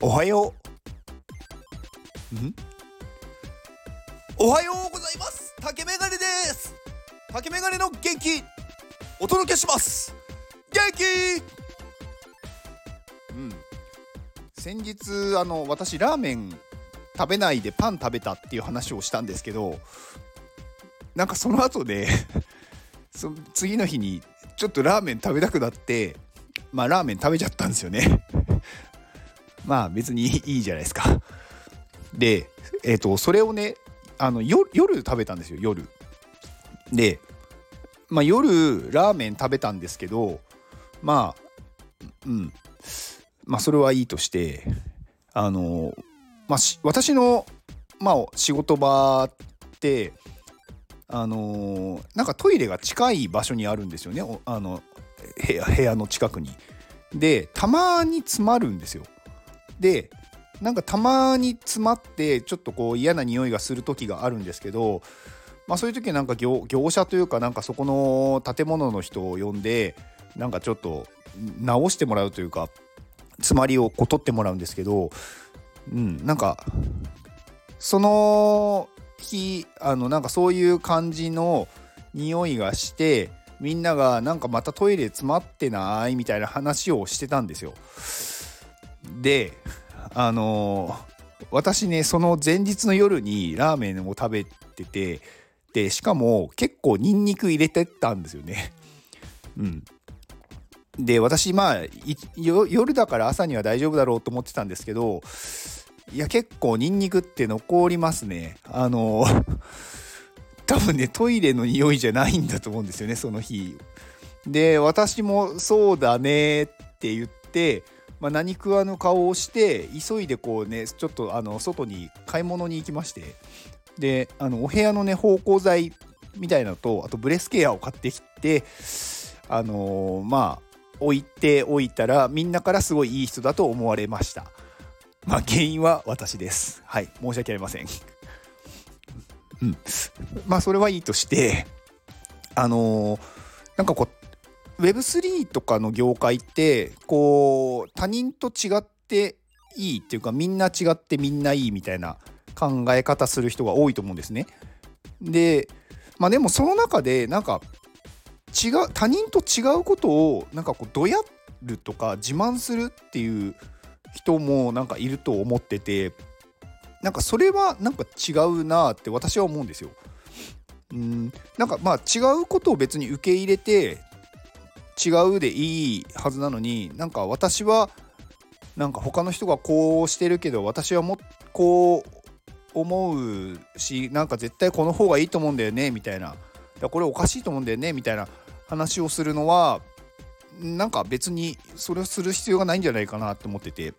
おはよう。ん？おはようございます。竹メガネです。竹メガネの元気。お届けします。元気。うん。先日あの私ラーメン食べないでパン食べたっていう話をしたんですけどなんかその後でその次の日にちょっとラーメン食べたくなってまあラーメン食べちゃったんですよね。まあ別にいいじゃないですかでえっ、ー、とそれをねあの夜食べたんですよ夜でまあ夜ラーメン食べたんですけどまあうんまあそれはいいとしてあのまあ私のまあ仕事場ってあのなんかトイレが近い場所にあるんですよねあの部屋の近くに。でたまに詰まるんですよ。でなんかたまに詰まってちょっとこう嫌な匂いがする時があるんですけど、まあ、そういう時なんか業者というかなんかそこの建物の人を呼んでなんかちょっと直してもらうというか詰まりをこう取ってもらうんですけど、うん、なんかその日あのなんかそういう感じの匂いがしてみんながなんかまたトイレ詰まってないみたいな話をしてたんですよ。であの、私ねその前日の夜にラーメンを食べててでしかも結構ニンニク入れてたんですよね。うん、で私まあ夜だから朝には大丈夫だろうと思ってたんですけどいや結構ニンニクって残りますね。あのー、多分ねトイレの匂いじゃないんだと思うんですよねその日。で私もそうだねって言ってまあ、何食わぬ顔をして急いでこうねちょっとあの外に買い物に行きましてであのお部屋のね芳香剤みたいなのとあとブレスケアを買ってきてあのー、まあ置いておいたらみんなからすごいいい人だと思われました。まあ原因は私です。はい。申し訳ありません。うん。まあそれはいいとしてあのー、なんかこう Web3 とかの業界ってこう他人と違っていいっていうかみんな違ってみんないいみたいな考え方する人が多いと思うんですね。でまあでもその中でなんか違う他人と違うことをなんかこうどやるとか自慢するっていう人もなんかいると思っててなんかそれはなんか違うなって私は思うんですよ。うんなんかまあ違うことを別に受け入れて違うでいいはずなのになんか私はなんか他の人がこうしてるけど私はもこう思うしなんか絶対この方がいいと思うんだよねみたいな。これおかしいと思うんだよねみたいな話をするのはなんか別にそれをする必要がないんじゃないかなって思ってて、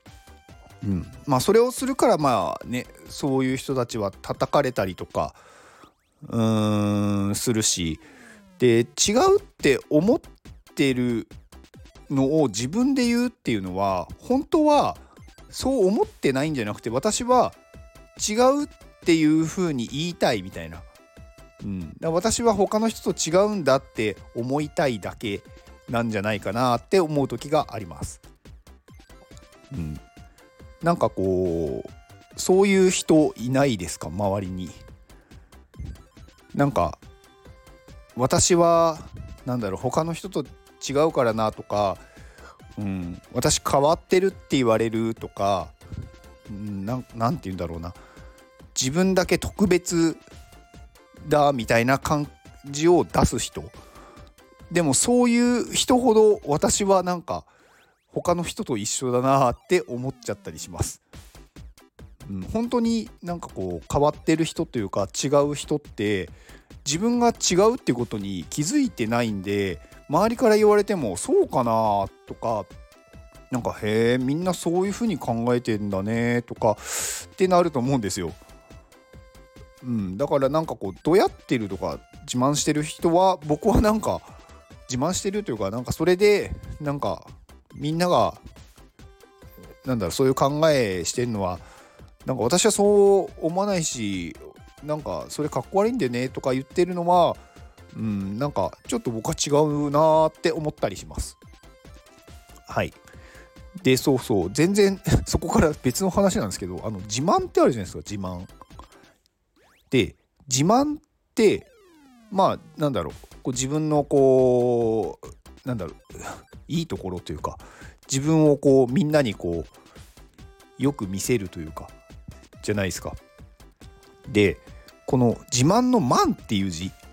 うん、まあそれをするからまあねそういう人たちは叩かれたりとかうーんするし。で違うって思ってるのを自分で言うっていうのは本当はそう思ってないんじゃなくて私は違うっていう風に言いたいみたいな、うん、だ私は他の人と違うんだって思いたいだけなんじゃないかなって思う時があります。うん、なんかこうそういう人いないですか周りに。なんか私はなんだろう他の人と違うからなとか、うん、私変わってるって言われるとか、う、んて言うんだろうな自分だけ特別だみたいな感じを出す人でもそういう人ほど私はなんか他の人と一緒だなって思っちゃったりします。うん、本当になんかこう変わってる人というか違う人って自分が違うってことに気づいてないんで周りから言われてもそうかなとかなんかへえみんなそういう風に考えてんだねとかってなると思うんですよ。うん、だからなんかこうどやってるとか自慢してる人は僕はなんか自慢してるというかなんかそれでなんかみんながなんだろうそういう考えしてるのはなんか私はそう思わないしなんかそれかっこ悪いんでねとか言ってるのはうん、なんかちょっと僕は違うなって思ったりします。はい。でそうそう全然 そこから別の話なんですけどあの自慢ってあるじゃないですか自慢。で自慢ってまあなんだろうこう自分のこうなんだろう いいところというか自分をこうみんなにこうよく見せるというかじゃないですか。でこの自慢の「満」っていう字「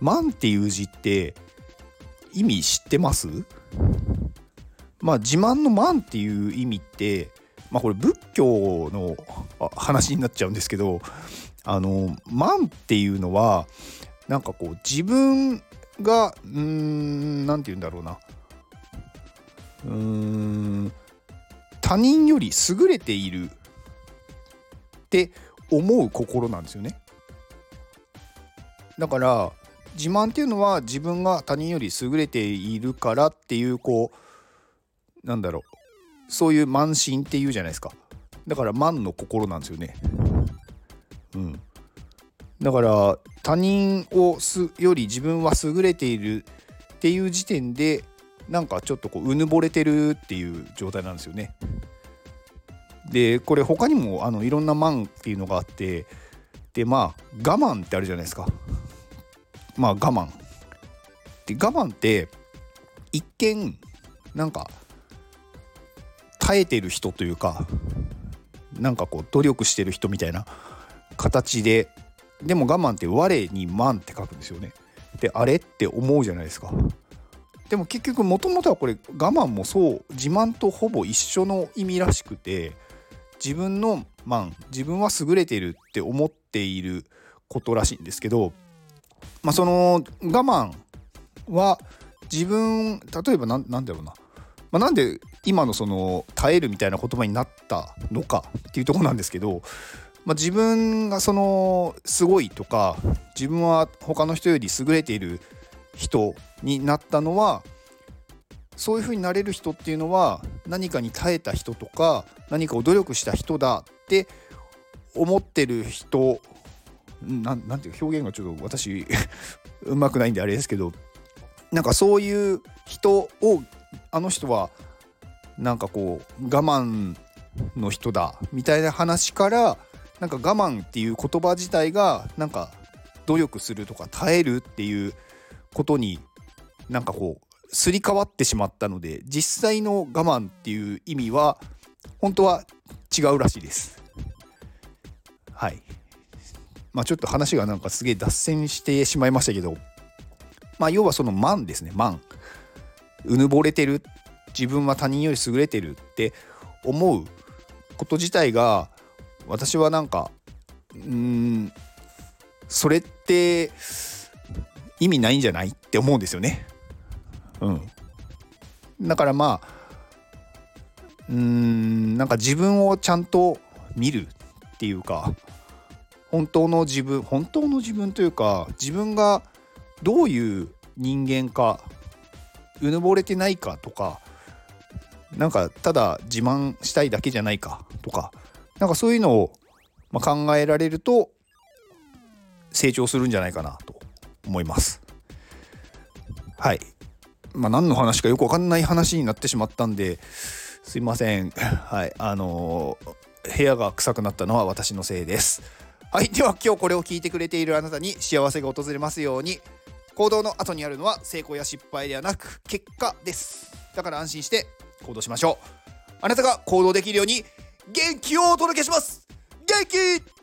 満」っていう字って意味知ってます？まあ自慢の「満」っていう意味ってまあこれ仏教の話になっちゃうんですけどあの「満」っていうのはなんかこう自分がうーん何て言うんだろうなうーん他人より優れているって思う心なんですよね。だから自慢っていうのは自分が他人より優れているからっていうこうなんだろう。そういう慢心っていうじゃないですか。だから慢の心なんですよね。うん。だから他人をすより自分は優れているっていう時点でなんかちょっとこううぬぼれてるっていう状態なんですよね。でこれ他にもあのいろんな慢っていうのがあってでまあ我慢ってあるじゃないですか。まあ我慢。で我慢って一見なんか耐えてる人というかなんかこう努力してる人みたいな形ででも我慢って我に慢って書くんですよね。であれ？って思うじゃないですか。でも結局もともとはこれ我慢もそう自慢とほぼ一緒の意味らしくて自分の慢自分は優れてるって思っていることらしいんですけどまあ、その我慢は自分例えば何だろうな、まあ、なんで今のその耐えるみたいな言葉になったのかっていうとこなんですけど、まあ、自分がそのすごいとか自分は他の人より優れている人になったのはそういうふうになれる人っていうのは何かに耐えた人とか何かを努力した人だって思ってる人ななんていう表現がちょっと私 うまくないんであれですけどなんかそういう人をあの人はなんかこう我慢の人だみたいな話からなんか我慢っていう言葉自体がなんか努力するとか耐えるっていうことになんかこうすり替わってしまったので実際の我慢っていう意味は本当は違うらしいです。はいまあ、ちょっと話がなんかすげえ脱線してしまいましたけど、まあ、要はその慢ですね慢うぬぼれてる自分は他人より優れてるって思うこと自体が私はなんかうんそれって意味ないんじゃないって思うんですよね。うん、だからまあうーんなんか自分をちゃんと見るっていうか本当の自分本当の自分というか自分がどういう人間かうぬぼれてないかとかなんかただ自慢したいだけじゃないかとかなんかそういうのを、ま考えられると成長するんじゃないかなと思います。はい。まあ何の話かよくわかんない話になってしまったんですいません。はい。あのー、部屋が臭くなったのは私のせいです。はいでは今日これを聞いてくれているあなたに幸せが訪れますように。行動の後にあるのは成功や失敗ではなく結果です。だから安心して行動しましょう。あなたが行動できるように元気をお届けします。元気